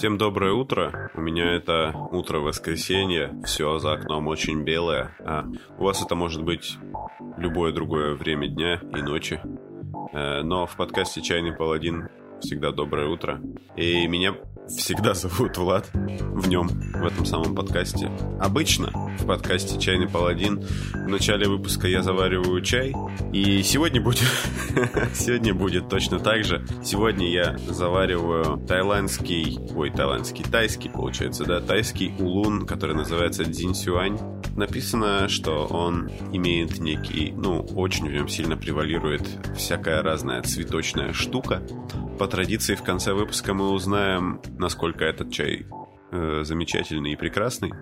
Всем доброе утро. У меня это утро воскресенья. Все за окном очень белое. А у вас это может быть любое другое время дня и ночи. Э, но в подкасте «Чайный паладин» всегда доброе утро. И меня всегда зовут Влад в нем, в этом самом подкасте. Обычно в подкасте «Чайный паладин» в начале выпуска я завариваю чай, и сегодня будет, сегодня будет точно так же. Сегодня я завариваю тайландский, ой, тайландский, тайский, получается, да, тайский улун, который называется дзинсюань. Написано, что он имеет некий, ну, очень в нем сильно превалирует всякая разная цветочная штука. По традиции в конце выпуска мы узнаем, насколько этот чай э, замечательный и прекрасный.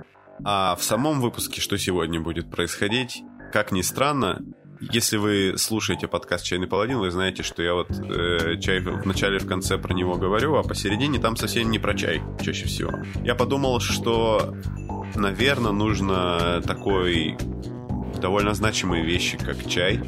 А в самом выпуске, что сегодня будет происходить, как ни странно, если вы слушаете подкаст «Чайный паладин», вы знаете, что я вот э, чай в начале и в конце про него говорю, а посередине там совсем не про чай чаще всего. Я подумал, что, наверное, нужно такой довольно значимой вещи, как чай,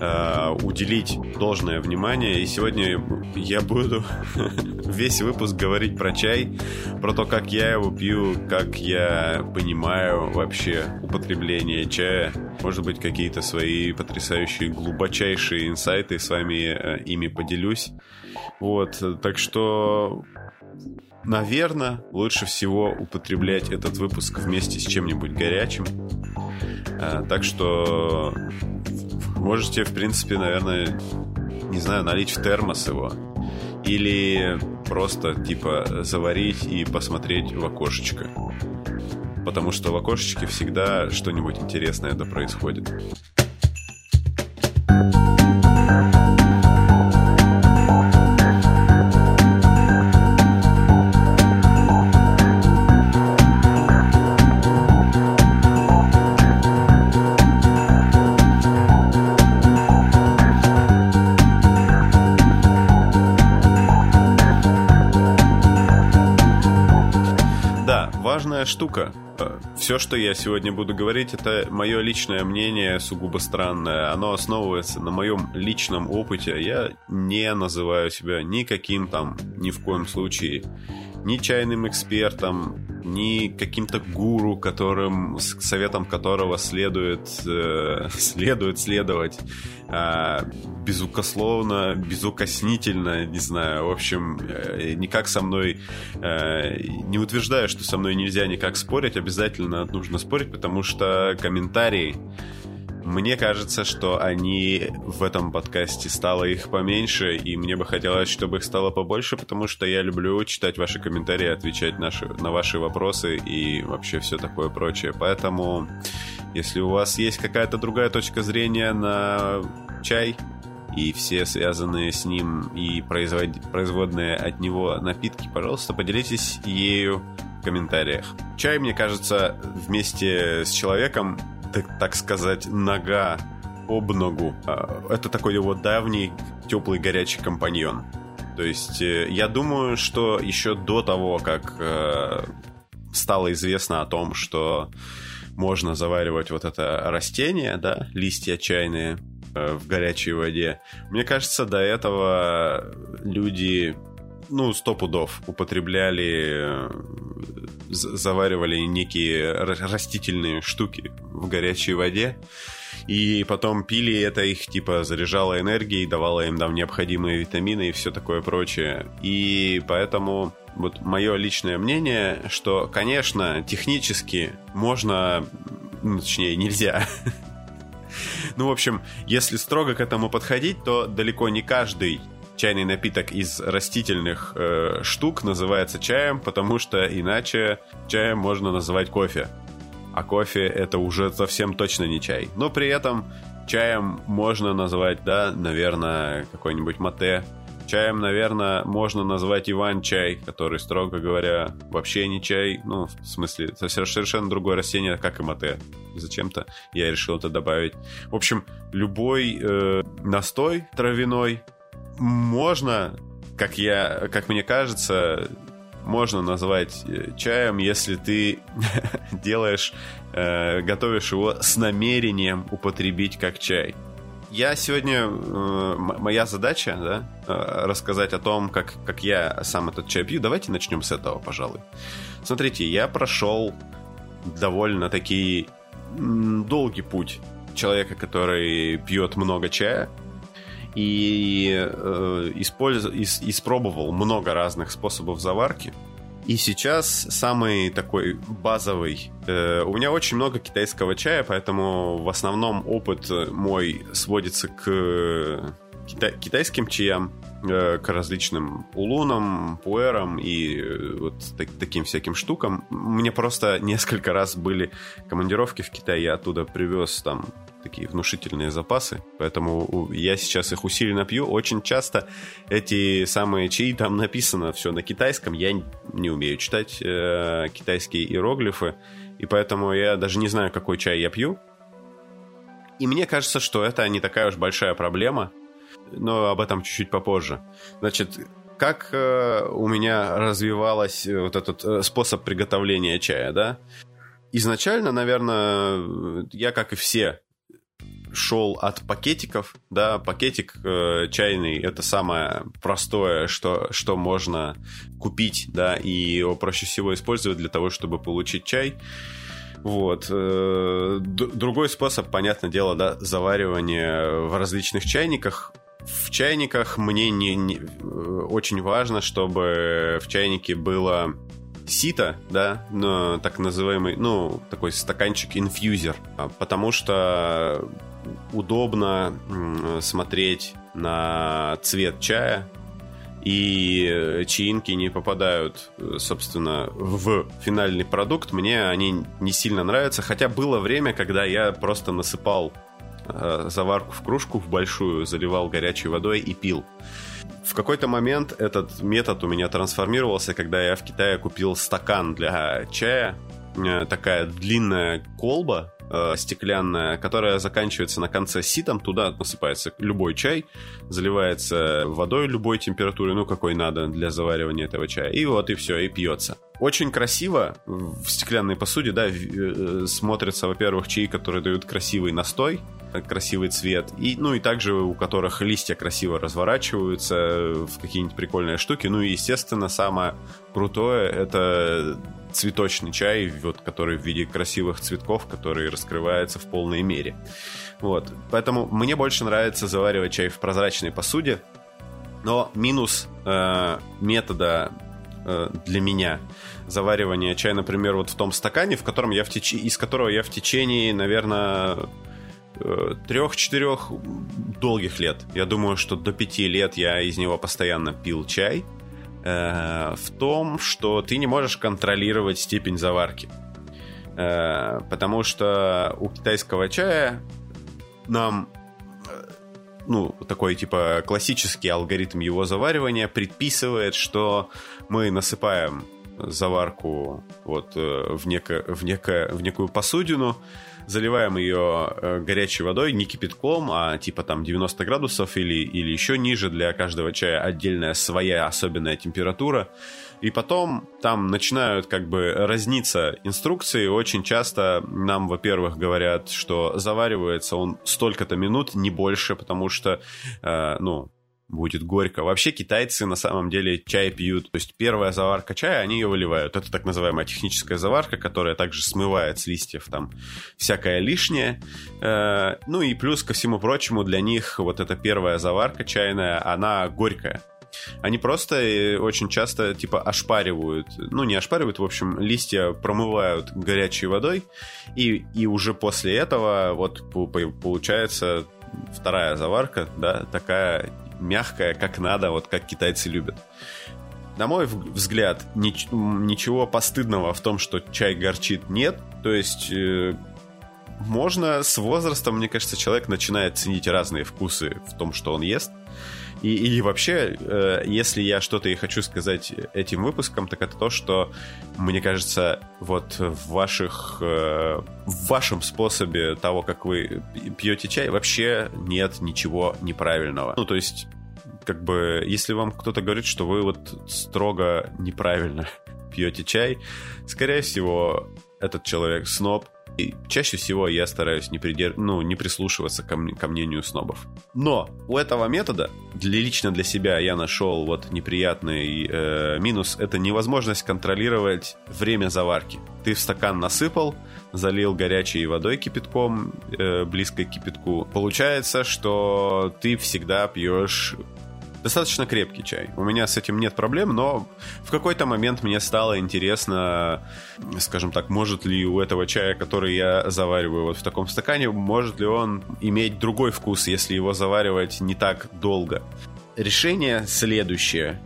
э, уделить должное внимание. И сегодня я буду весь выпуск говорить про чай, про то, как я его пью, как я понимаю вообще употребление чая. Может быть, какие-то свои потрясающие, глубочайшие инсайты с вами э, ими поделюсь. Вот, так что наверное, лучше всего употреблять этот выпуск вместе с чем-нибудь горячим. А, так что можете, в принципе, наверное, не знаю, налить в термос его. Или просто, типа, заварить и посмотреть в окошечко. Потому что в окошечке всегда что-нибудь интересное да происходит. Штука. Э, Все, что я сегодня буду говорить, это мое личное мнение, сугубо странное. Оно основывается на моем личном опыте. Я не называю себя никаким там, ни в коем случае, ни чайным экспертом, ни каким-то гуру, которым, советом которого следует, э, следует следовать э, безукословно, безукоснительно, не знаю, в общем, э, никак со мной, э, не утверждаю, что со мной нельзя никак спорить, обязательно нужно спорить, потому что комментарии мне кажется, что они в этом подкасте стало их поменьше, и мне бы хотелось, чтобы их стало побольше, потому что я люблю читать ваши комментарии, отвечать наши, на ваши вопросы и вообще все такое прочее. Поэтому, если у вас есть какая-то другая точка зрения на чай и все связанные с ним и производ... производные от него напитки, пожалуйста, поделитесь ею в комментариях. Чай, мне кажется, вместе с человеком так, так сказать, нога об ногу. А, это такой его давний теплый горячий компаньон. То есть э, я думаю, что еще до того, как э, стало известно о том, что можно заваривать вот это растение, да, листья чайные э, в горячей воде. Мне кажется, до этого люди ну, сто пудов употребляли, заваривали некие растительные штуки в горячей воде, и потом пили это, их типа заряжало энергией, давало им там необходимые витамины и все такое прочее. И поэтому вот мое личное мнение, что, конечно, технически можно, ну, точнее, нельзя ну, в общем, если строго к этому подходить, то далеко не каждый чайный напиток из растительных э, штук называется чаем, потому что иначе чаем можно называть кофе. А кофе это уже совсем точно не чай. Но при этом чаем можно назвать, да, наверное, какой-нибудь мате. Чаем, наверное, можно назвать иван-чай, который, строго говоря, вообще не чай. Ну, в смысле, совершенно другое растение, как и мате. Зачем-то я решил это добавить. В общем, любой э, настой травяной можно, как я, как мне кажется, можно назвать э, чаем, если ты делаешь, э, готовишь его с намерением употребить как чай. я сегодня... Э, моя задача, да, э, рассказать о том, как, как я сам этот чай пью. Давайте начнем с этого, пожалуй. Смотрите, я прошел довольно такие долгий путь человека, который пьет много чая и э, использ... ис... испробовал много разных способов заварки. И сейчас самый такой базовый. Э, у меня очень много китайского чая, поэтому в основном опыт мой сводится к кита- китайским чаям, э, к различным улунам, пуэрам и э, вот так, таким всяким штукам. Мне просто несколько раз были командировки в Китай, я оттуда привез там такие внушительные запасы, поэтому я сейчас их усиленно пью. Очень часто эти самые чаи, там написано все на китайском, я не умею читать э, китайские иероглифы, и поэтому я даже не знаю, какой чай я пью. И мне кажется, что это не такая уж большая проблема, но об этом чуть-чуть попозже. Значит, как э, у меня развивалась вот этот э, способ приготовления чая, да? Изначально, наверное, я, как и все, шел от пакетиков, да, пакетик э, чайный это самое простое, что, что можно купить, да, и его проще всего использовать для того, чтобы получить чай. Вот. Э, другой способ, понятное дело, да, заваривание в различных чайниках. В чайниках мне не, не э, очень важно, чтобы в чайнике было сито, да, но, так называемый, ну, такой стаканчик-инфьюзер, а, потому что удобно смотреть на цвет чая, и чаинки не попадают, собственно, в финальный продукт. Мне они не сильно нравятся, хотя было время, когда я просто насыпал э, заварку в кружку в большую, заливал горячей водой и пил. В какой-то момент этот метод у меня трансформировался, когда я в Китае купил стакан для чая, э, такая длинная колба, э, стеклянная, которая заканчивается на конце ситом, туда насыпается любой чай, заливается водой любой температуры, ну какой надо для заваривания этого чая, и вот и все, и пьется. Очень красиво в стеклянной посуде, да, э, смотрятся, во-первых, чаи, которые дают красивый настой, красивый цвет, и, ну и также у которых листья красиво разворачиваются в какие-нибудь прикольные штуки. Ну и, естественно, самое крутое это цветочный чай, вот, который в виде красивых цветков, который раскрывается в полной мере. Вот. Поэтому мне больше нравится заваривать чай в прозрачной посуде. Но минус э, метода э, для меня заваривания чая, например, вот в том стакане, в котором я в теч... из которого я в течение, наверное, э, трех-четырех долгих лет. Я думаю, что до пяти лет я из него постоянно пил чай. Э, в том, что ты не можешь контролировать степень заварки. Э, потому что у китайского чая нам э, ну, такой типа классический алгоритм его заваривания предписывает, что мы насыпаем заварку вот в, неко, в, неко, в некую посудину, заливаем ее э, горячей водой, не кипятком, а типа там 90 градусов или, или еще ниже для каждого чая отдельная своя особенная температура. И потом там начинают как бы разниться инструкции. Очень часто нам, во-первых, говорят, что заваривается он столько-то минут, не больше, потому что, э, ну, будет горько. Вообще китайцы на самом деле чай пьют. То есть первая заварка чая, они ее выливают. Это так называемая техническая заварка, которая также смывает с листьев там всякое лишнее. Э, ну и плюс ко всему прочему для них вот эта первая заварка чайная, она горькая. Они просто э, очень часто типа ошпаривают, ну не ошпаривают, в общем, листья промывают горячей водой, и, и уже после этого вот получается вторая заварка, да, такая мягкая, как надо, вот как китайцы любят. На мой взгляд, нич- ничего постыдного в том, что чай горчит, нет. То есть э, можно с возрастом, мне кажется, человек начинает ценить разные вкусы в том, что он ест. И, и вообще, э, если я что-то и хочу сказать этим выпуском, так это то, что, мне кажется, вот в ваших, э, в вашем способе того, как вы пьете чай, вообще нет ничего неправильного. Ну, то есть, как бы, если вам кто-то говорит, что вы вот строго неправильно пьете чай, скорее всего, этот человек сноб, И чаще всего я стараюсь не, придер... ну, не прислушиваться ко, м... ко мнению снобов. Но у этого метода, для, лично для себя я нашел вот неприятный э, минус, это невозможность контролировать время заварки. Ты в стакан насыпал, залил горячей водой кипятком, э, близко к кипятку. Получается, что ты всегда пьешь достаточно крепкий чай. У меня с этим нет проблем, но в какой-то момент мне стало интересно, скажем так, может ли у этого чая, который я завариваю вот в таком стакане, может ли он иметь другой вкус, если его заваривать не так долго. Решение следующее.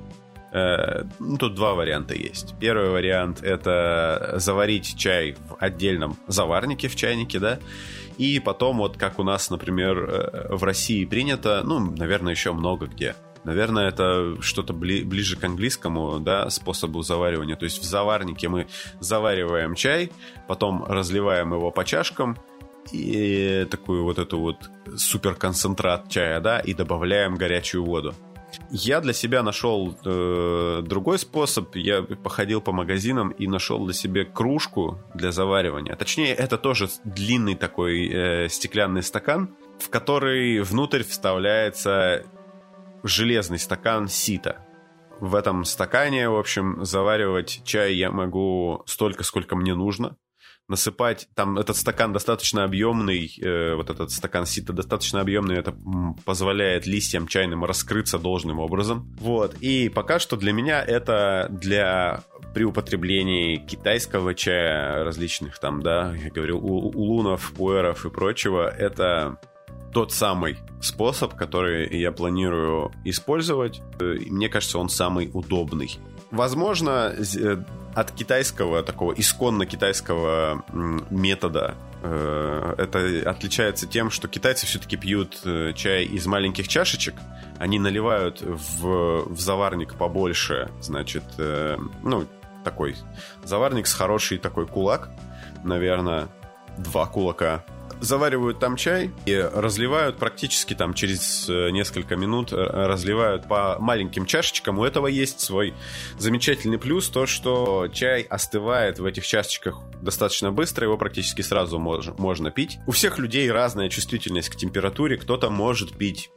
Э, ну, тут два варианта есть. Первый вариант это заварить чай в отдельном заварнике в чайнике, да, и потом вот как у нас, например, э, в России принято, ну, наверное, еще много где, Наверное, это что-то бли- ближе к английскому да, способу заваривания. То есть в заварнике мы завариваем чай, потом разливаем его по чашкам, и такую вот эту вот суперконцентрат чая, да, и добавляем горячую воду. Я для себя нашел э, другой способ. Я походил по магазинам и нашел для себя кружку для заваривания. Точнее, это тоже длинный такой э, стеклянный стакан, в который внутрь вставляется железный стакан сита. В этом стакане, в общем, заваривать чай я могу столько, сколько мне нужно. Насыпать, там этот стакан достаточно объемный, э, вот этот стакан сита достаточно объемный, это позволяет листьям чайным раскрыться должным образом. Вот, и пока что для меня это для при употреблении китайского чая, различных там, да, я говорю, улунов, пуэров и прочего, это тот самый способ, который я планирую использовать. Мне кажется, он самый удобный. Возможно, э, от китайского, такого исконно китайского метода э, это отличается тем, что китайцы все-таки пьют э, чай из маленьких чашечек. Они наливают в, в заварник побольше, значит, ну, такой заварник с хороший такой кулак, наверное, два кулака заваривают там чай и разливают практически там через э, несколько минут, э, разливают по маленьким чашечкам. У этого есть свой замечательный плюс, то, что чай остывает в этих чашечках достаточно быстро, его практически сразу мож, можно пить. У всех людей разная чувствительность к температуре, кто-то может пить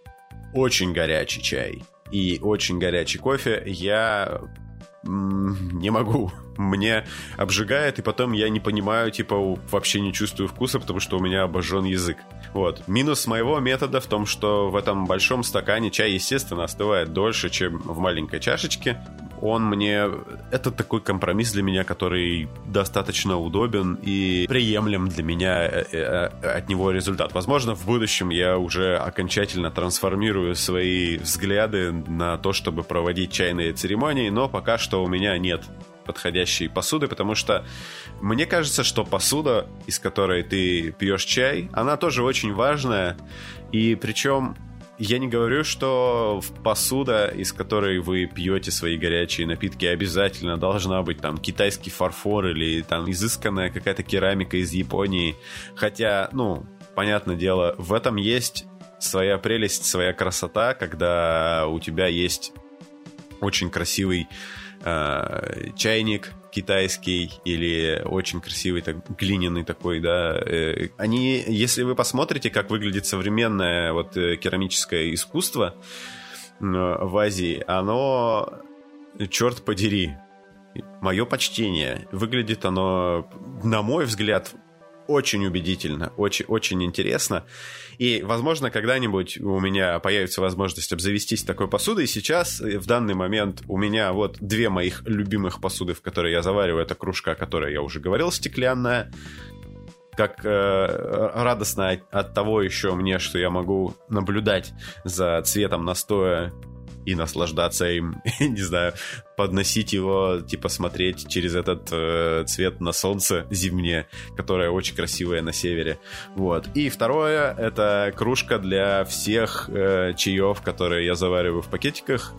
очень горячий чай и очень горячий кофе. Я не могу. Мне обжигает, и потом я не понимаю, типа, вообще не чувствую вкуса, потому что у меня обожжен язык. Вот. Минус моего метода в том, что в этом большом стакане чай, естественно, остывает дольше, чем в маленькой чашечке он мне... Это такой компромисс для меня, который достаточно удобен и приемлем для меня э, э, от него результат. Возможно, в будущем я уже окончательно трансформирую свои взгляды на то, чтобы проводить чайные церемонии, но пока что у меня нет подходящей посуды, потому что мне кажется, что посуда, из которой ты пьешь чай, она тоже очень важная, и причем я не говорю, что посуда, из которой вы пьете свои горячие напитки, обязательно должна быть там китайский фарфор или там изысканная какая-то керамика из Японии. Хотя, ну, понятное дело, в этом есть своя прелесть, своя красота, когда у тебя есть очень красивый э, чайник, китайский или очень красивый так, глиняный такой, да. Э, они, если вы посмотрите, как выглядит современное вот э, керамическое искусство в Азии, оно, черт подери, мое почтение. Выглядит оно, на мой взгляд, очень убедительно, очень, очень интересно. И, возможно, когда-нибудь у меня появится возможность обзавестись такой посудой. Сейчас, э, в данный момент, у меня вот две моих любимых посуды, в которые я завариваю. Это кружка, о которой я уже говорил, стеклянная. Как э, радостно от, от того еще мне, что я могу наблюдать за цветом настоя и наслаждаться им, не знаю, подносить его, типа смотреть через этот э, цвет на солнце зимнее, которое очень красивое на севере. Вот. И второе, это кружка для всех э, чаев, которые я завариваю в пакетиках.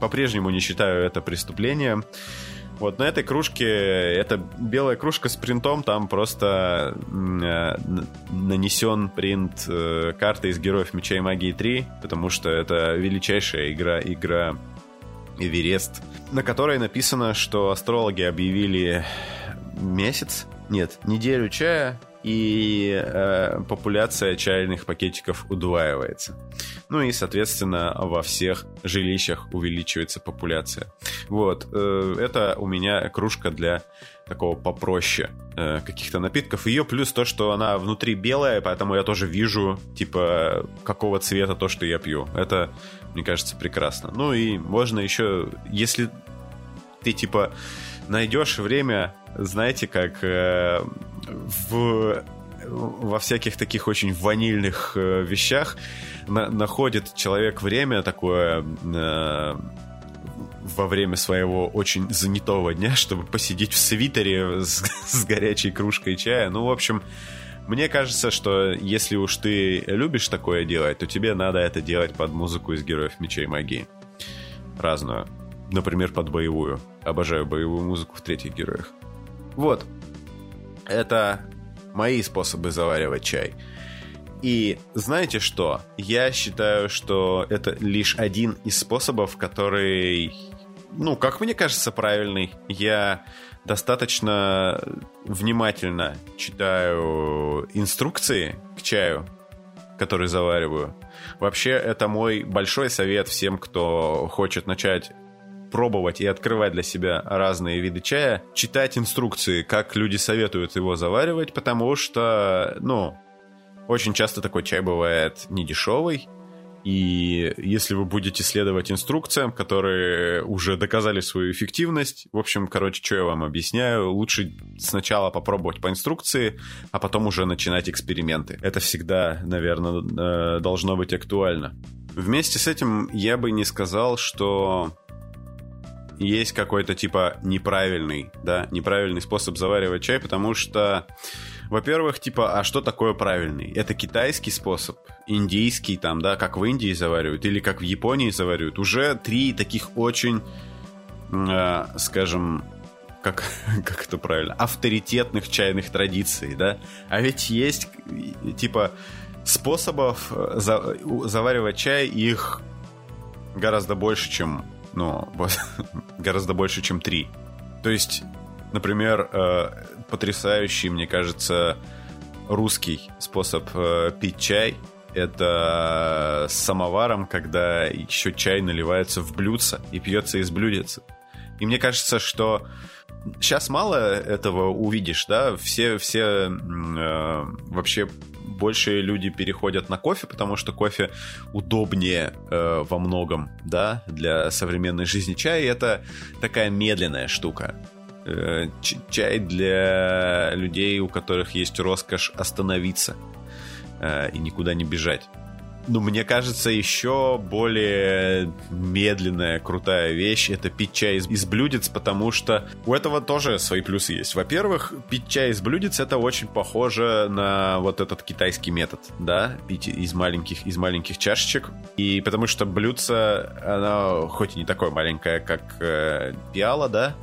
По-прежнему не считаю это преступлением. Вот на этой кружке, это белая кружка с принтом, там просто э, нанесен принт э, карты из Героев Меча и Магии 3, потому что это величайшая игра, игра Эверест, на которой написано, что астрологи объявили месяц, нет, неделю чая, и э, популяция чайных пакетиков удваивается. Ну и, соответственно, во всех жилищах увеличивается популяция. Вот, э, это у меня кружка для такого попроще э, каких-то напитков. Ее плюс то, что она внутри белая, поэтому я тоже вижу, типа, какого цвета то, что я пью. Это, мне кажется, прекрасно. Ну и можно еще, если ты, типа, найдешь время, знаете, как э, в во всяких таких очень ванильных э, вещах на, находит человек время такое э, во время своего очень занятого дня, чтобы посидеть в свитере с, с горячей кружкой чая. Ну, в общем, мне кажется, что если уж ты любишь такое делать, то тебе надо это делать под музыку из Героев Мечей Магии. Разную. Например, под боевую. Обожаю боевую музыку в третьих героях. Вот. Это мои способы заваривать чай. И знаете что? Я считаю, что это лишь один из способов, который, ну, как мне кажется, правильный. Я достаточно внимательно читаю инструкции к чаю, который завариваю. Вообще, это мой большой совет всем, кто хочет начать пробовать и открывать для себя разные виды чая, читать инструкции, как люди советуют его заваривать, потому что, ну, очень часто такой чай бывает недешевый, и если вы будете следовать инструкциям, которые уже доказали свою эффективность, в общем, короче, что я вам объясняю, лучше сначала попробовать по инструкции, а потом уже начинать эксперименты. Это всегда, наверное, э, должно быть актуально. Вместе с этим я бы не сказал, что есть какой-то типа неправильный, да, неправильный способ заваривать чай, потому что, во-первых, типа, а что такое правильный? Это китайский способ, индийский там, да, как в Индии заваривают, или как в Японии заваривают. Уже три таких очень, э, скажем, как, как это правильно, авторитетных чайных традиций, да. А ведь есть, типа, способов э, за, заваривать чай, их гораздо больше, чем ну, гораздо больше, чем три. То есть, например, э, потрясающий, мне кажется, русский способ э, пить чай это с самоваром, когда еще чай наливается в блюдце и пьется из блюдец. И мне кажется, что сейчас мало этого увидишь, да, все, все э, вообще больше люди переходят на кофе, потому что кофе удобнее э, во многом, да, для современной жизни. Чай это такая медленная штука. Э, чай для людей, у которых есть роскошь остановиться э, и никуда не бежать. Ну, мне кажется, еще более медленная, крутая вещь это пить чай из, из блюдец, потому что у этого тоже свои плюсы есть. Во-первых, пить чай из блюдец это очень похоже на вот этот китайский метод, да, пить из маленьких, из маленьких чашечек. И потому что блюдце, оно хоть и не такое маленькое, как э, пиала, да,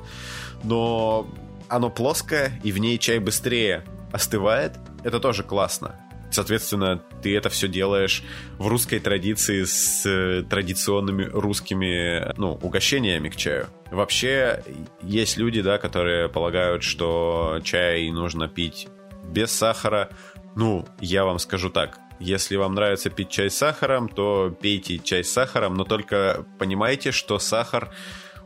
но оно плоское, и в ней чай быстрее остывает. Это тоже классно. Соответственно, ты это все делаешь в русской традиции с э, традиционными русскими, ну, угощениями к чаю. Вообще, есть люди, да, которые полагают, что чай нужно пить без сахара. Ну, я вам скажу так. Если вам нравится пить чай с сахаром, то пейте чай с сахаром, но только понимайте, что сахар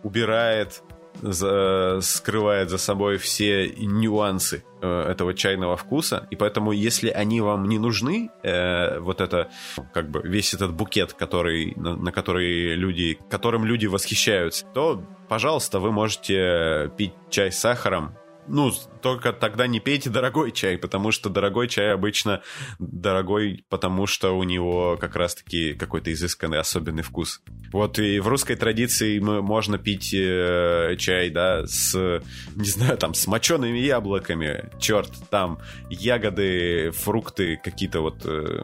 убирает за, скрывает за собой все нюансы э, этого чайного вкуса, и поэтому, если они вам не нужны, э, вот это, как бы, весь этот букет, который, на, на который люди, которым люди восхищаются, то, пожалуйста, вы можете пить чай с сахаром, ну, только тогда не пейте дорогой чай, потому что дорогой чай обычно дорогой, потому что у него как раз-таки какой-то изысканный особенный вкус. Вот и в русской традиции мы, можно пить э, чай, да, с, не знаю, там, с мочеными яблоками, черт, там, ягоды, фрукты, какие-то вот э,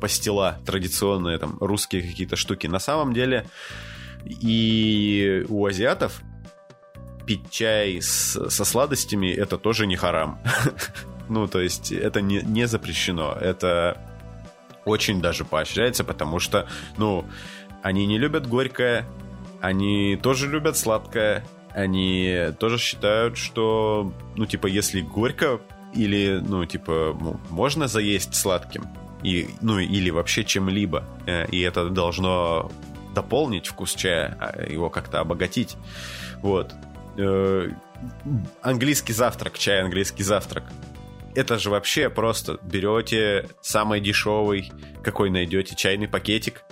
пастила традиционные, там, русские какие-то штуки. На самом деле и у азиатов пить чай с, со сладостями это тоже не харам. ну, то есть это не, не запрещено. Это очень даже поощряется, потому что, ну, они не любят горькое, они тоже любят сладкое, они тоже считают, что, ну, типа, если горько или, ну, типа, можно заесть сладким, и, ну, или вообще чем-либо, э, и это должно дополнить вкус чая, а, его как-то обогатить. Вот. Э, английский завтрак, чай английский завтрак. Это же вообще просто берете самый дешевый, какой найдете, чайный пакетик,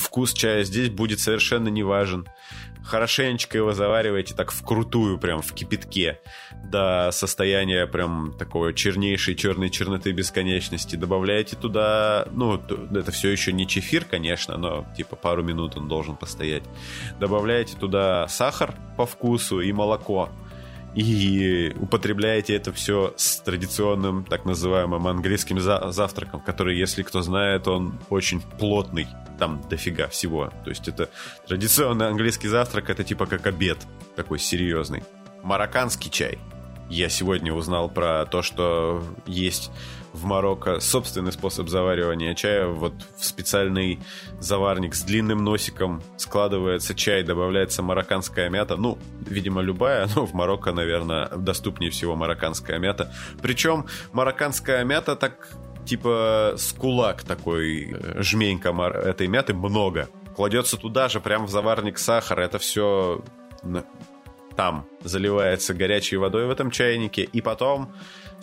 вкус чая здесь будет совершенно не важен хорошенечко его завариваете так вкрутую, прям в кипятке, до состояния прям такой чернейшей черной черноты бесконечности. Добавляете туда, ну, это все еще не чефир, конечно, но типа пару минут он должен постоять. Добавляете туда сахар по вкусу и молоко и употребляете это все с традиционным так называемым английским за завтраком, который, если кто знает, он очень плотный, там дофига всего. То есть это традиционный английский завтрак, это типа как обед, такой серьезный. Марокканский чай. Я сегодня узнал про то, что есть в Марокко собственный способ заваривания чая. Вот в специальный заварник с длинным носиком складывается чай, добавляется марокканская мята. Ну, видимо, любая, но в Марокко, наверное, доступнее всего марокканская мята. Причем марокканская мята так типа с кулак такой, э, жменька этой мяты много. Кладется туда же, прям в заварник сахар. Это все там заливается горячей водой в этом чайнике. И потом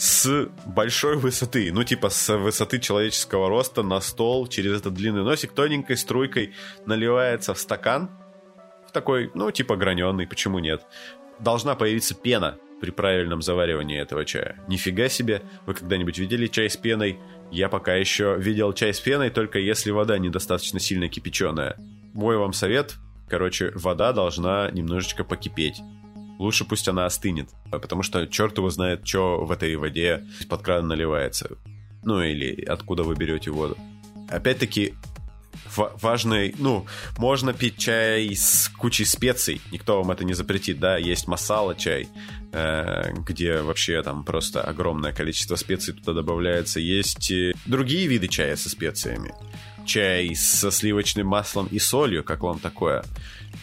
с большой высоты, ну типа с высоты человеческого роста на стол через этот длинный носик тоненькой струйкой наливается в стакан, в такой, ну типа граненый, почему нет. Должна появиться пена при правильном заваривании этого чая. Нифига себе, вы когда-нибудь видели чай с пеной? Я пока еще видел чай с пеной, только если вода недостаточно сильно кипяченая. Мой вам совет, короче, вода должна немножечко покипеть лучше пусть она остынет. Потому что черт его знает, что в этой воде из-под крана наливается. Ну или откуда вы берете воду. Опять-таки, важный, ну, можно пить чай с кучей специй, никто вам это не запретит, да, есть масала чай, э, где вообще там просто огромное количество специй туда добавляется, есть другие виды чая со специями, чай со сливочным маслом и солью, как вам такое?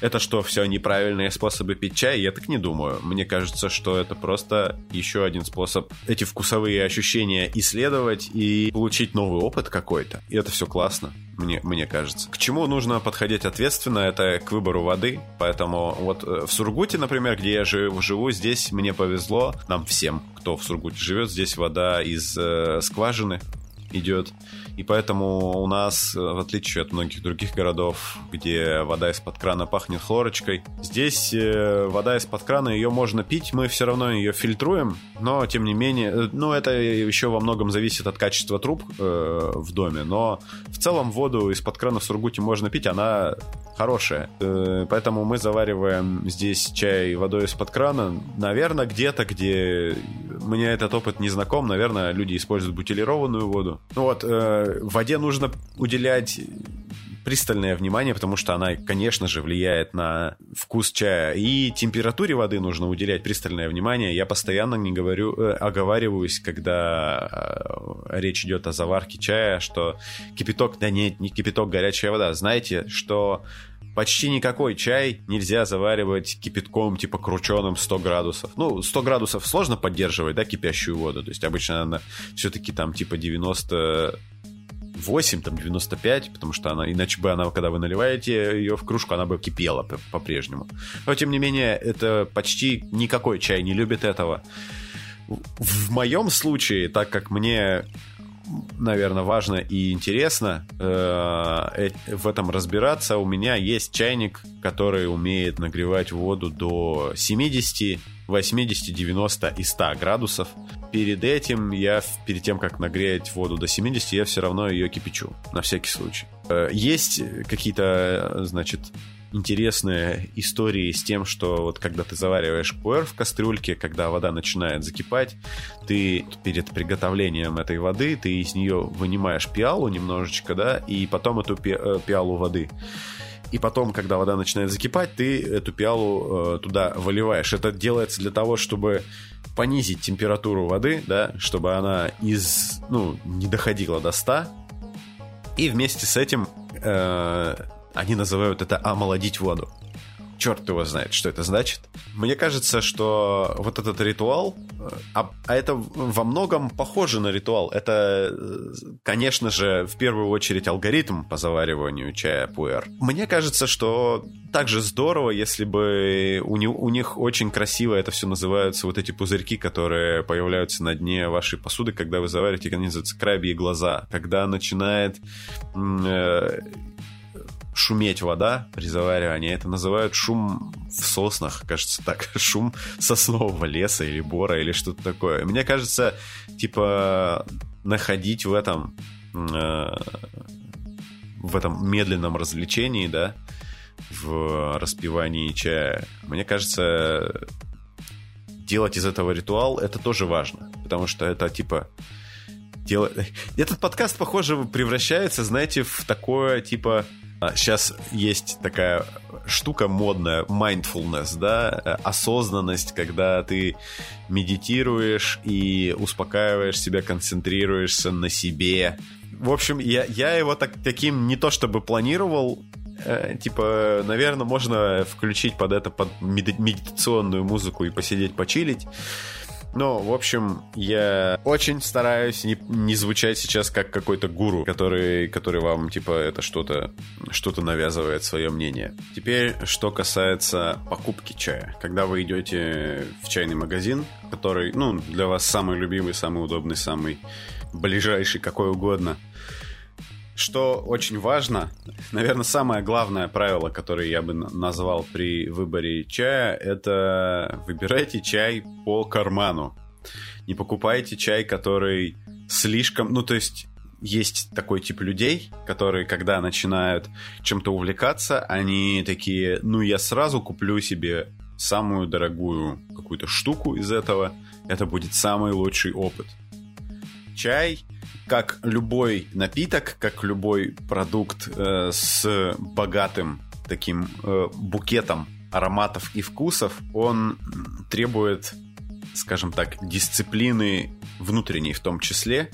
Это что, все неправильные способы пить чай? Я так не думаю. Мне кажется, что это просто еще один способ эти вкусовые ощущения исследовать и получить новый опыт какой-то. И это все классно, мне, мне кажется. К чему нужно подходить ответственно, это к выбору воды. Поэтому вот э, в Сургуте, например, где я живу, живу здесь мне повезло, нам всем, кто в Сургуте живет, здесь вода из э, скважины идет. И поэтому у нас, э, в отличие от многих других городов, где вода из-под крана пахнет хлорочкой, здесь э, вода из-под крана, ее можно пить, мы все равно ее фильтруем, но тем не менее, э, ну это еще во многом зависит от качества труб э, в доме, но в целом воду из-под крана в Сургуте можно пить, она хорошая. Э, поэтому мы завариваем здесь чай водой из-под крана. Наверное, где-то, где мне этот опыт не знаком, наверное, люди используют бутилированную воду. Ну вот, э, воде нужно уделять пристальное внимание, потому что она, конечно же, влияет на вкус чая. И температуре воды нужно уделять пристальное внимание. Я постоянно не говорю, э, оговариваюсь, когда э, речь идет о заварке чая, что кипяток, да нет, не кипяток, горячая вода. Знаете, что почти никакой чай нельзя заваривать кипятком типа крученым 100 градусов. Ну, 100 градусов сложно поддерживать, да, кипящую воду. То есть обычно она все-таки там типа 90 8, там 95, потому что она, иначе бы она, когда вы наливаете ее в кружку, она бы кипела по-прежнему. Но, тем не менее, это почти никакой чай не любит этого. В моем случае, так как мне наверное, важно и интересно э, в этом разбираться. У меня есть чайник, который умеет нагревать воду до 70, 80, 90 и 100 градусов. Перед этим я, перед тем, как нагреть воду до 70, я все равно ее кипячу, на всякий случай. Э, есть какие-то, значит, интересные истории с тем, что вот когда ты завариваешь пуэр в кастрюльке, когда вода начинает закипать, ты перед приготовлением этой воды, ты из нее вынимаешь пиалу немножечко, да, и потом эту э, пиалу воды и потом, когда вода начинает закипать, ты эту пиалу э, туда выливаешь. Это делается для того, чтобы понизить температуру воды, да, чтобы она из, ну, не доходила до 100. И вместе с этим э, они называют это омолодить воду. черт его знает, что это значит. Мне кажется, что вот этот ритуал, а, а это во многом похоже на ритуал. Это, конечно же, в первую очередь алгоритм по завариванию чая пуэр. Мне кажется, что также здорово, если бы у, не, у них очень красиво это все называются, вот эти пузырьки, которые появляются на дне вашей посуды, когда вы завариваете, они называются крабьи глаза. Когда начинает э, шуметь вода при заваривании. Это называют шум в соснах, кажется так. Шум соснового леса или бора или что-то такое. Мне кажется, типа, находить в этом э, в этом медленном развлечении, да, в распивании чая, мне кажется, делать из этого ритуал, это тоже важно. Потому что это, типа, дело... Этот подкаст, похоже, превращается, знаете, в такое, типа, Сейчас а, есть такая штука модная, mindfulness, да, осознанность, когда ты медитируешь и успокаиваешь себя, концентрируешься на себе. В общем, я, я его так, таким не то чтобы планировал, э, типа, наверное, можно включить под это под медитационную музыку и посидеть, почилить. Но, в общем, я очень стараюсь не, не звучать сейчас как какой-то гуру, который, который вам, типа, это что-то что навязывает свое мнение. Теперь, что касается покупки чая. Когда вы идете в чайный магазин, который, ну, для вас самый любимый, самый удобный, самый ближайший, какой угодно – что очень важно, наверное, самое главное правило, которое я бы назвал при выборе чая, это выбирайте чай по карману. Не покупайте чай, который слишком... Ну, то есть есть такой тип людей, которые, когда начинают чем-то увлекаться, они такие, ну, я сразу куплю себе самую дорогую какую-то штуку из этого, это будет самый лучший опыт. Чай как любой напиток, как любой продукт э, с богатым таким э, букетом ароматов и вкусов, он требует, скажем так, дисциплины внутренней в том числе,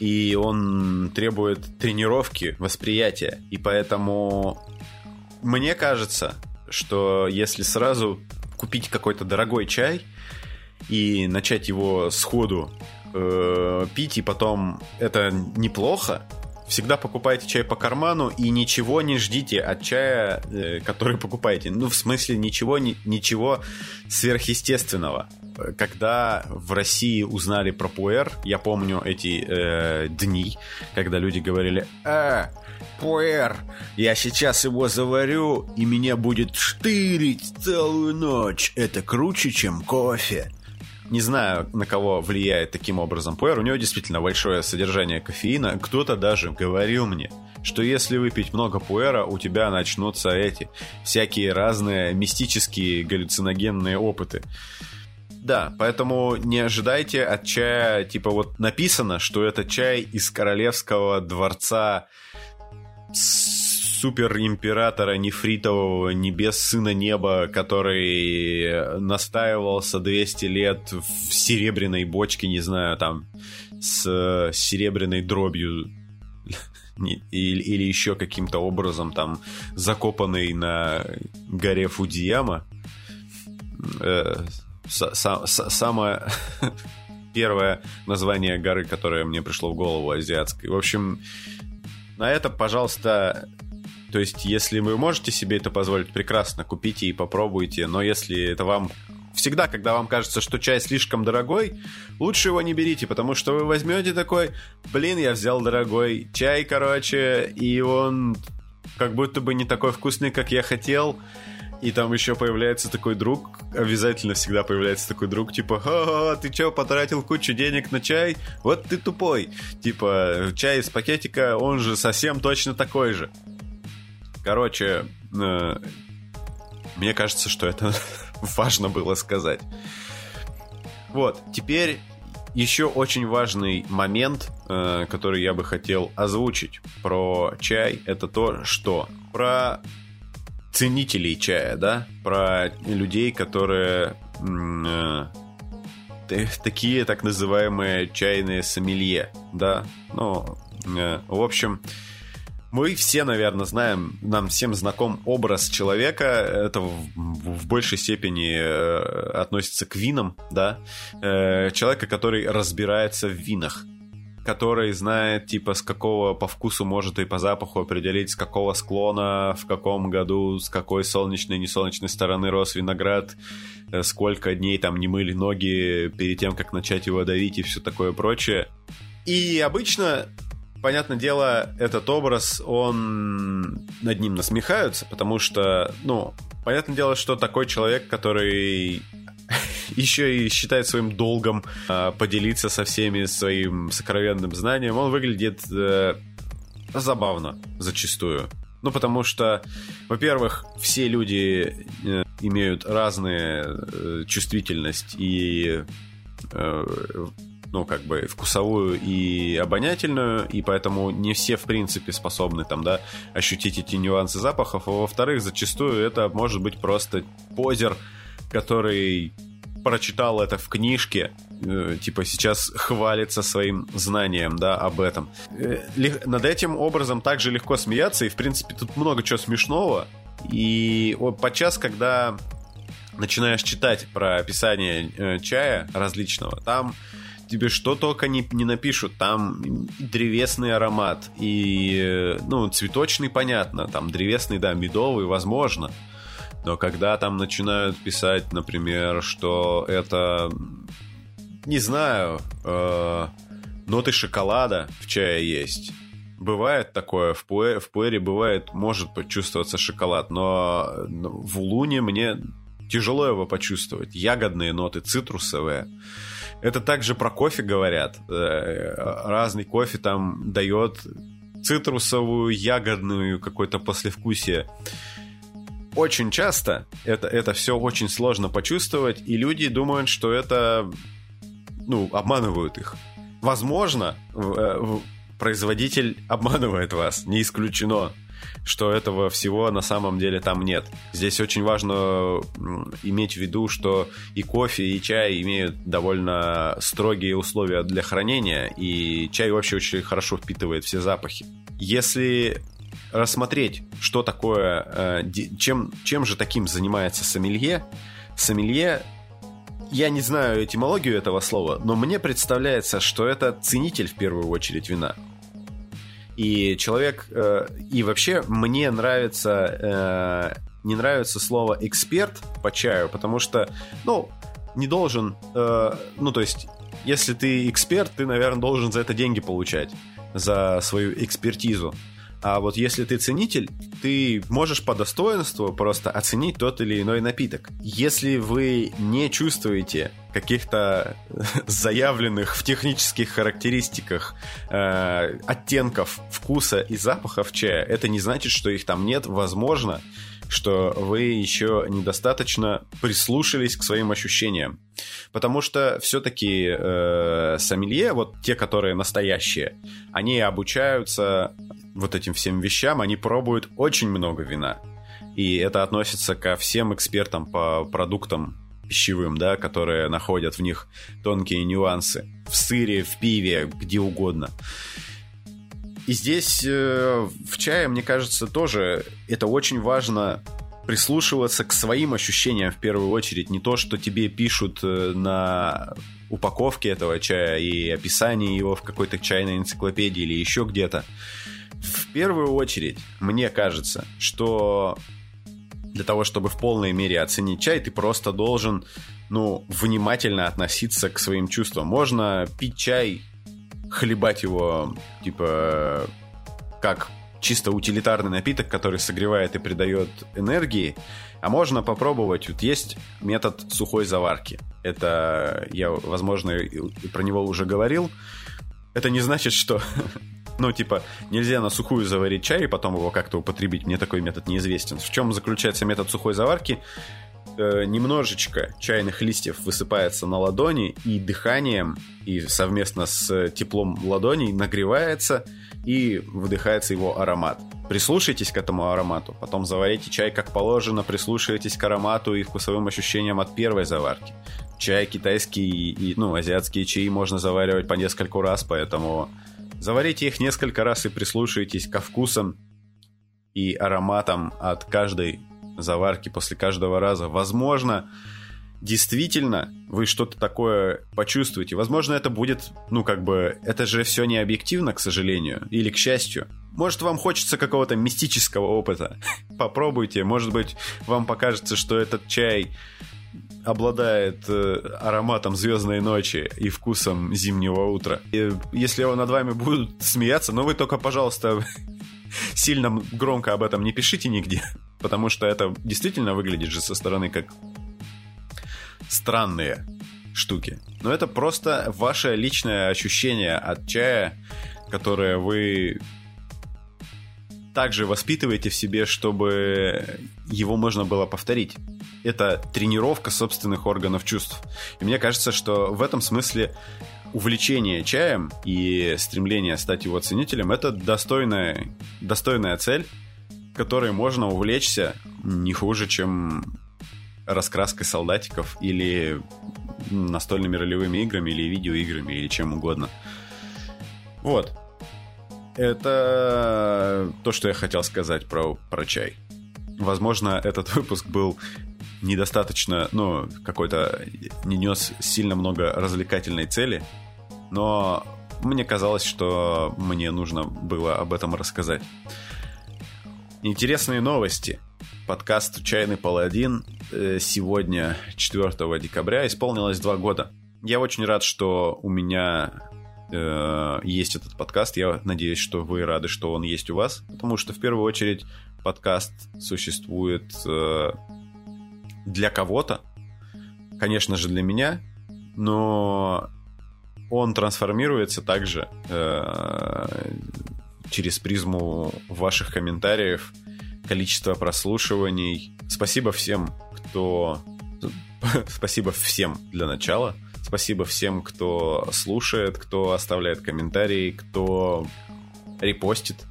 и он требует тренировки, восприятия. И поэтому мне кажется, что если сразу купить какой-то дорогой чай и начать его сходу э, пить, и потом это неплохо. Всегда покупайте чай по карману и ничего не ждите от чая, э, который покупаете. Ну, в смысле, ничего, ни, ничего сверхъестественного. Когда в России узнали про пуэр, я помню эти э, дни, когда люди говорили, э, пуэр, я сейчас его заварю, и меня будет штырить целую ночь. Это круче, чем кофе. Не знаю, на кого влияет таким образом пуэр. У него действительно большое содержание кофеина. Кто-то даже говорил мне, что если выпить много пуэра, у тебя начнутся эти всякие разные мистические галлюциногенные опыты. Да, поэтому не ожидайте от чая, типа вот написано, что это чай из королевского дворца суперимператора нефритового небес сына неба, который настаивался 200 лет в серебряной бочке, не знаю, там, с серебряной дробью или, или еще каким-то образом там закопанный на горе Фудзияма. Э, самое первое название горы, которое мне пришло в голову, азиатской. В общем, на это, пожалуйста, то есть, если вы можете себе это позволить, прекрасно, купите и попробуйте. Но если это вам всегда, когда вам кажется, что чай слишком дорогой, лучше его не берите, потому что вы возьмете такой, блин, я взял дорогой чай, короче, и он как будто бы не такой вкусный, как я хотел. И там еще появляется такой друг, обязательно всегда появляется такой друг, типа, ха-ха, ты че, потратил кучу денег на чай? Вот ты тупой. Типа, чай из пакетика, он же совсем точно такой же. Короче, э, мне кажется, что это важно было сказать. Вот, теперь еще очень важный момент, э, который я бы хотел озвучить про чай, это то, что про ценителей чая, да, про людей, которые э, такие так называемые чайные сомелье, да, ну, э, в общем, мы все, наверное, знаем, нам всем знаком образ человека. Это в, в большей степени э, относится к винам, да. Э, человека, который разбирается в винах который знает, типа, с какого по вкусу может и по запаху определить, с какого склона, в каком году, с какой солнечной несолнечной стороны рос виноград, э, сколько дней там не мыли ноги перед тем, как начать его давить и все такое прочее. И обычно понятное дело, этот образ, он над ним насмехаются, потому что, ну, понятное дело, что такой человек, который еще и считает своим долгом э, поделиться со всеми своим сокровенным знанием, он выглядит э, забавно зачастую. Ну, потому что, во-первых, все люди э, имеют разные э, чувствительность и э, ну, как бы вкусовую и обонятельную, и поэтому не все, в принципе, способны там, да, ощутить эти нюансы запахов, а во-вторых, зачастую это может быть просто позер, который прочитал это в книжке, э, типа сейчас хвалится своим знанием, да, об этом. Э, над этим образом также легко смеяться, и, в принципе, тут много чего смешного. И вот подчас, когда начинаешь читать про описание э, чая различного, там тебе что только не, не напишут. Там древесный аромат и, ну, цветочный, понятно. Там древесный, да, медовый, возможно. Но когда там начинают писать, например, что это, не знаю, э, ноты шоколада в чае есть. Бывает такое, в, пуэ, в пуэре бывает, может почувствоваться шоколад, но в луне мне тяжело его почувствовать. Ягодные ноты, цитрусовые. Это также про кофе говорят. Э, разный кофе там дает цитрусовую, ягодную какое-то послевкусие. Очень часто это, это все очень сложно почувствовать, и люди думают, что это ну, обманывают их. Возможно, э, производитель обманывает вас, не исключено что этого всего на самом деле там нет. Здесь очень важно иметь в виду, что и кофе, и чай имеют довольно строгие условия для хранения, и чай вообще очень хорошо впитывает все запахи. Если рассмотреть, что такое, э, чем, чем же таким занимается сомелье, сомелье я не знаю этимологию этого слова, но мне представляется, что это ценитель в первую очередь вина. И человек... Э, и вообще мне нравится... Э, не нравится слово «эксперт» по чаю, потому что, ну, не должен... Э, ну, то есть, если ты эксперт, ты, наверное, должен за это деньги получать, за свою экспертизу. А вот если ты ценитель, ты можешь по достоинству просто оценить тот или иной напиток. Если вы не чувствуете каких-то заявленных в технических характеристиках э, оттенков вкуса и запахов чая, это не значит, что их там нет. Возможно, что вы еще недостаточно прислушались к своим ощущениям. Потому что все-таки э, сомелье, вот те, которые настоящие, они обучаются вот этим всем вещам, они пробуют очень много вина. И это относится ко всем экспертам по продуктам пищевым, да, которые находят в них тонкие нюансы. В сыре, в пиве, где угодно. И здесь э, в чае, мне кажется, тоже это очень важно прислушиваться к своим ощущениям в первую очередь. Не то, что тебе пишут э, на упаковке этого чая и описании его в какой-то чайной энциклопедии или еще где-то. В первую очередь, мне кажется, что для того, чтобы в полной мере оценить чай, ты просто должен, ну, внимательно относиться к своим чувствам. Можно пить чай, хлебать его, типа, как чисто утилитарный напиток, который согревает и придает энергии, а можно попробовать. Вот есть метод сухой заварки. Это я, возможно, про него уже говорил. Это не значит, что Ну, типа, нельзя на сухую заварить чай и потом его как-то употребить. Мне такой метод неизвестен. В чем заключается метод сухой заварки? Э, немножечко чайных листьев высыпается на ладони и дыханием, и совместно с теплом ладоней нагревается и выдыхается его аромат. Прислушайтесь к этому аромату, потом заварите чай как положено, прислушивайтесь к аромату и вкусовым ощущениям от первой заварки. Чай китайский и, ну, азиатские чаи можно заваривать по нескольку раз, поэтому Заварите их несколько раз и прислушайтесь ко вкусам и ароматам от каждой заварки после каждого раза. Возможно, действительно вы что-то такое почувствуете. Возможно, это будет, ну, как бы, это же все не объективно, к сожалению, или к счастью. Может, вам хочется какого-то мистического опыта. Попробуйте, может быть, вам покажется, что этот чай обладает э, ароматом звездной ночи и вкусом зимнего утра. И если над вами будут смеяться, но ну, вы только, пожалуйста, сильно громко об этом не пишите нигде, потому что это действительно выглядит же со стороны как странные штуки. Но это просто ваше личное ощущение от чая, которое вы также воспитываете в себе, чтобы его можно было повторить. Это тренировка собственных органов чувств. И мне кажется, что в этом смысле увлечение чаем и стремление стать его ценителем это достойная, достойная цель, которой можно увлечься не хуже, чем раскраской солдатиков или настольными ролевыми играми или видеоиграми или чем угодно. Вот. Это то, что я хотел сказать про, про чай. Возможно, этот выпуск был недостаточно, ну, какой-то не нес сильно много развлекательной цели, но мне казалось, что мне нужно было об этом рассказать. Интересные новости. Подкаст «Чайный паладин» э, сегодня, 4 декабря, исполнилось два года. Я очень рад, что у меня э, есть этот подкаст. Я надеюсь, что вы рады, что он есть у вас, потому что в первую очередь подкаст существует э, для кого-то, конечно же для меня, но он трансформируется также э, через призму ваших комментариев, количество прослушиваний. Спасибо всем, кто... Спасибо всем для начала. Спасибо всем, кто слушает, кто оставляет комментарии, кто репостит,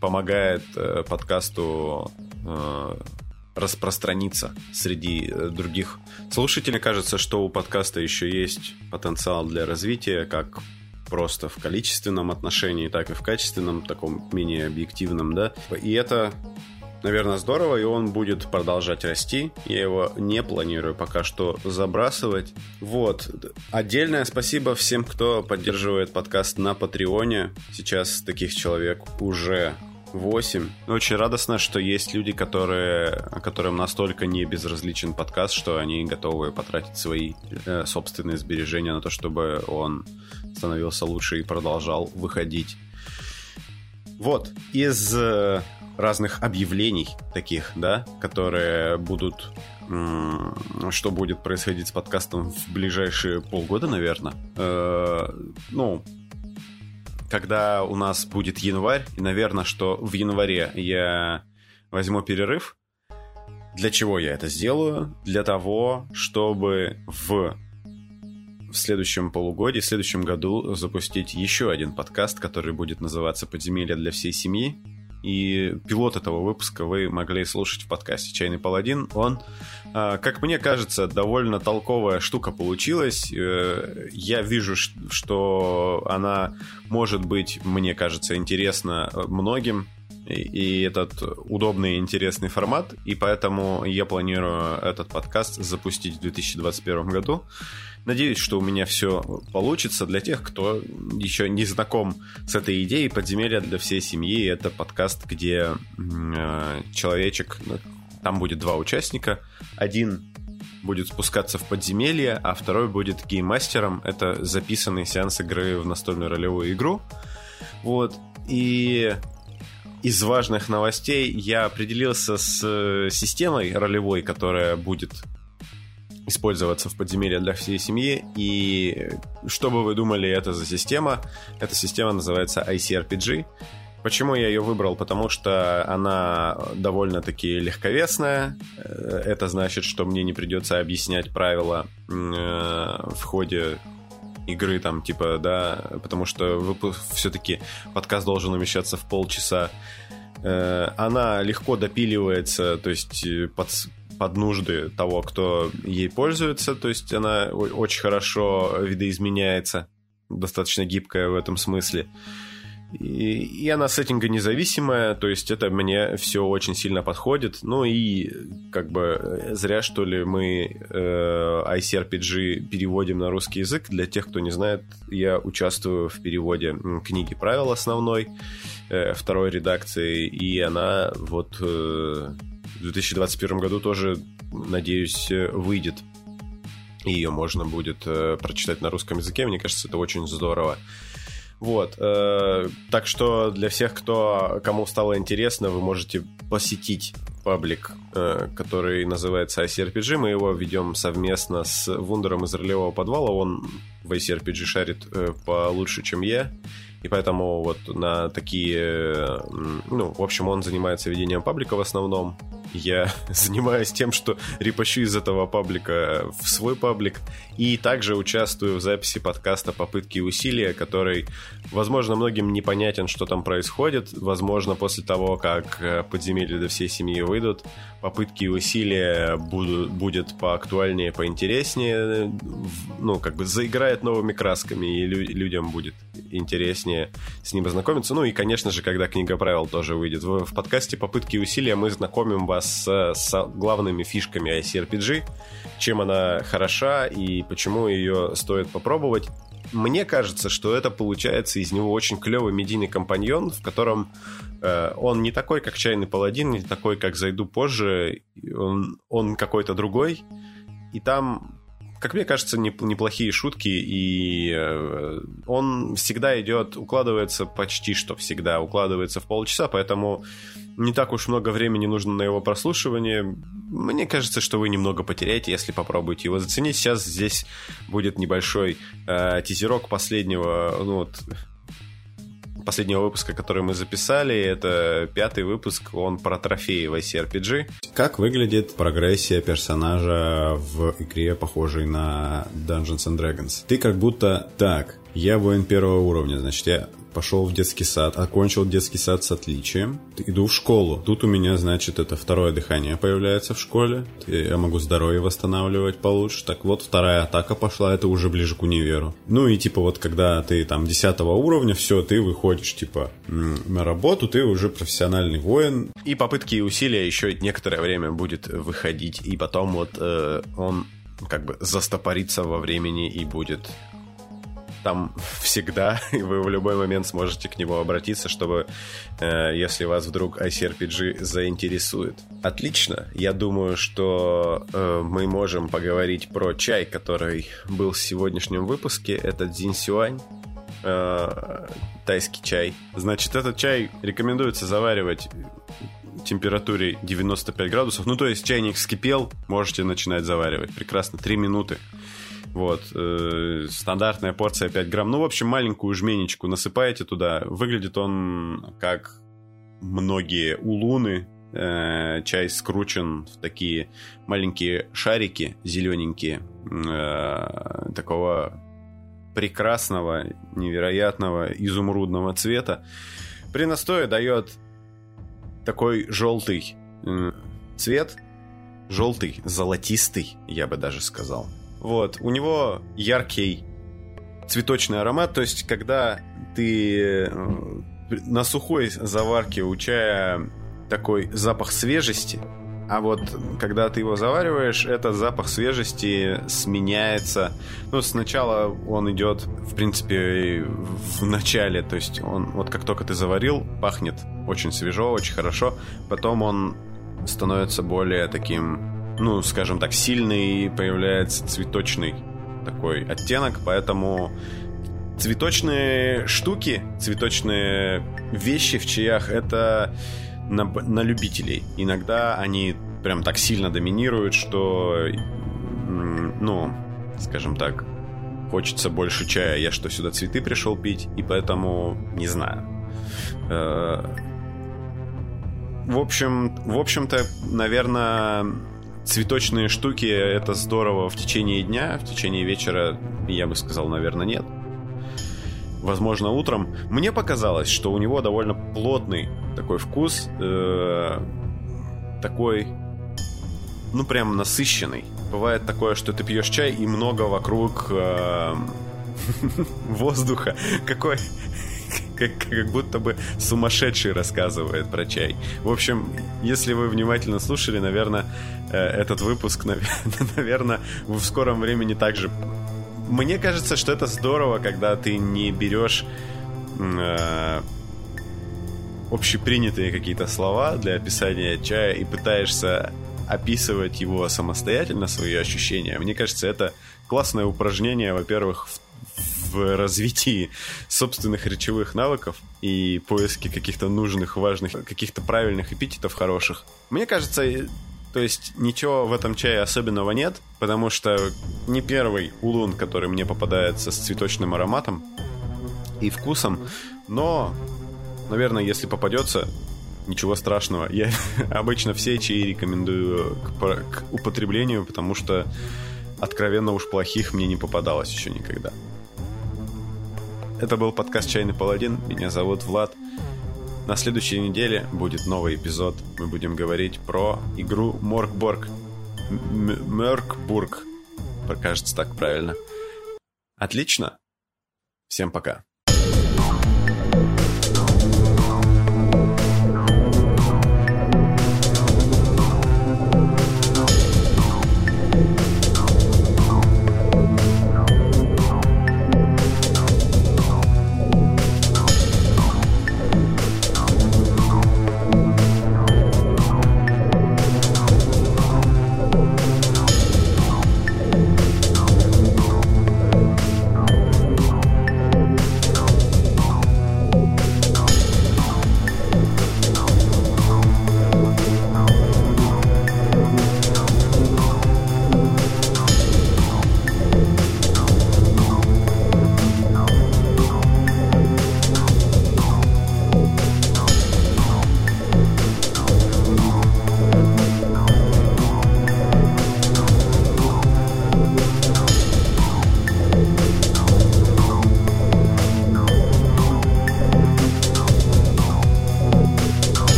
помогает э, подкасту э, распространиться среди э, других слушателей. Кажется, что у подкаста еще есть потенциал для развития, как просто в количественном отношении, так и в качественном, таком менее объективном, да. И это наверное, здорово, и он будет продолжать расти. Я его не планирую пока что забрасывать. Вот. Отдельное спасибо всем, кто поддерживает подкаст на Патреоне. Сейчас таких человек уже 8. Очень радостно, что есть люди, которые, которым настолько не безразличен подкаст, что они готовы потратить свои э, собственные сбережения на то, чтобы он становился лучше и продолжал выходить. Вот, из э, разных объявлений таких, да, которые будут что будет происходить с подкастом в ближайшие полгода, наверное. Э, ну, когда у нас будет январь, и, наверное, что в январе я возьму перерыв. Для чего я это сделаю? Для того, чтобы в в следующем полугодии, в следующем году запустить еще один подкаст, который будет называться «Подземелье для всей семьи». И пилот этого выпуска вы могли слушать в подкасте «Чайный паладин». Он, а, как мне кажется, довольно толковая штука получилась. Э, я вижу, что она может быть, мне кажется, интересна многим. И этот удобный и интересный формат. И поэтому я планирую этот подкаст запустить в 2021 году. Надеюсь, что у меня все получится. Для тех, кто еще не знаком с этой идеей, «Подземелья для всей семьи» — это подкаст, где э, человечек... Ну, там будет два участника. Один будет спускаться в подземелье, а второй будет гейммастером. Это записанный сеанс игры в настольную ролевую игру. Вот. И из важных новостей я определился с э, системой ролевой, которая будет использоваться в подземелье для всей семьи. И что бы вы думали, это за система? Эта система называется ICRPG. Почему я ее выбрал? Потому что она довольно-таки легковесная. Э, это значит, что мне не придется объяснять правила э, в ходе игры, там, типа, да, потому что все-таки подкаст должен умещаться в полчаса. Э, она легко допиливается, то есть под, под нужды того, кто ей пользуется, то есть она очень хорошо видоизменяется. достаточно гибкая в этом смысле. И, и она сеттинга независимая, то есть это мне все очень сильно подходит. Ну и как бы зря, что ли, мы э, ICRPG переводим на русский язык. Для тех, кто не знает, я участвую в переводе книги правил основной, э, второй редакции, и она вот э, в 2021 году тоже, надеюсь, выйдет. И ее можно будет э, прочитать на русском языке. Мне кажется, это очень здорово. Вот. Э, так что для всех, кто, кому стало интересно, вы можете посетить паблик, э, который называется ICRPG. Мы его ведем совместно с Вундером из ролевого подвала. Он в ICRPG шарит э, получше, чем я. И поэтому вот на такие... Ну, в общем, он занимается ведением паблика в основном я занимаюсь тем, что репощу из этого паблика в свой паблик. И также участвую в записи подкаста «Попытки и усилия», который, возможно, многим непонятен, что там происходит. Возможно, после того, как э, подземелья до всей семьи выйдут, «Попытки и усилия» будут, будет поактуальнее, поинтереснее. Ну, как бы заиграет новыми красками, и лю- людям будет интереснее с ним ознакомиться. Ну и, конечно же, когда книга правил тоже выйдет. В, в подкасте «Попытки и усилия» мы знакомим вас с, с главными фишками ICRPG, чем она хороша и почему ее стоит попробовать. Мне кажется, что это получается из него очень клевый медийный компаньон, в котором э, он не такой, как Чайный Паладин, не такой, как Зайду позже, он, он какой-то другой. И там как мне кажется, неплохие шутки, и э, он всегда идет, укладывается почти что всегда, укладывается в полчаса, поэтому не так уж много времени нужно на его прослушивание. Мне кажется, что вы немного потеряете, если попробуете его заценить. Сейчас здесь будет небольшой э, тизерок последнего, ну вот, последнего выпуска, который мы записали. Это пятый выпуск, он про трофеи в ICRPG. Как выглядит прогрессия персонажа в игре, похожей на Dungeons and Dragons? Ты как будто так, я воин первого уровня, значит, я пошел в детский сад, окончил детский сад с отличием, иду в школу. Тут у меня, значит, это второе дыхание появляется в школе. Я могу здоровье восстанавливать получше. Так вот, вторая атака пошла, это уже ближе к универу. Ну и типа вот, когда ты там 10 уровня, все, ты выходишь типа на работу, ты уже профессиональный воин. И попытки и усилия еще некоторое время будет выходить. И потом вот э, он как бы застопорится во времени и будет там всегда, и вы в любой момент сможете к нему обратиться, чтобы, э, если вас вдруг ICRPG заинтересует. Отлично. Я думаю, что э, мы можем поговорить про чай, который был в сегодняшнем выпуске. Это Дзинсюань. Э, тайский чай. Значит, этот чай рекомендуется заваривать температуре 95 градусов. Ну, то есть чайник вскипел, можете начинать заваривать. Прекрасно, 3 минуты. Вот, э, стандартная порция 5 грамм. Ну, в общем, маленькую жменечку насыпаете туда. Выглядит он как многие улуны. Э, чай скручен в такие маленькие шарики зелененькие. Э, такого прекрасного, невероятного изумрудного цвета. При настое дает такой желтый цвет. Желтый, золотистый, я бы даже сказал. Вот, у него яркий цветочный аромат, то есть когда ты э, на сухой заварке у чая такой запах свежести, а вот когда ты его завариваешь, этот запах свежести сменяется. Ну, сначала он идет, в принципе, в начале, то есть он вот как только ты заварил, пахнет очень свежо, очень хорошо. Потом он становится более таким ну, скажем так, сильный появляется цветочный такой оттенок, поэтому цветочные штуки, цветочные вещи в чаях это на, на любителей. Иногда они прям так сильно доминируют, что, ну, скажем так, хочется больше чая. Я что, сюда цветы пришел пить, и поэтому не знаю. Э, в общем, в общем-то, наверное, цветочные штуки это здорово в течение дня, в течение вечера, я бы сказал, наверное, нет. Возможно, утром. Мне показалось, что у него довольно плотный такой вкус, э, такой, ну прям насыщенный. Бывает такое, что ты пьешь чай и много вокруг э, воздуха. Какой как, как будто бы сумасшедший рассказывает про чай. В общем, если вы внимательно слушали, наверное, этот выпуск, наверное, в скором времени также... Мне кажется, что это здорово, когда ты не берешь э, общепринятые какие-то слова для описания чая и пытаешься описывать его самостоятельно, свои ощущения. Мне кажется, это классное упражнение, во-первых, в в развитии собственных речевых навыков и поиске каких-то нужных, важных, каких-то правильных эпитетов хороших. Мне кажется, то есть ничего в этом чае особенного нет, потому что не первый улун, который мне попадается с цветочным ароматом и вкусом, но, наверное, если попадется, ничего страшного. Я обычно все чаи рекомендую к, к употреблению, потому что откровенно уж плохих мне не попадалось еще никогда. Это был подкаст «Чайный паладин». Меня зовут Влад. На следующей неделе будет новый эпизод. Мы будем говорить про игру Моркборг. Мörkburg. Кажется, так правильно. Отлично. Всем пока.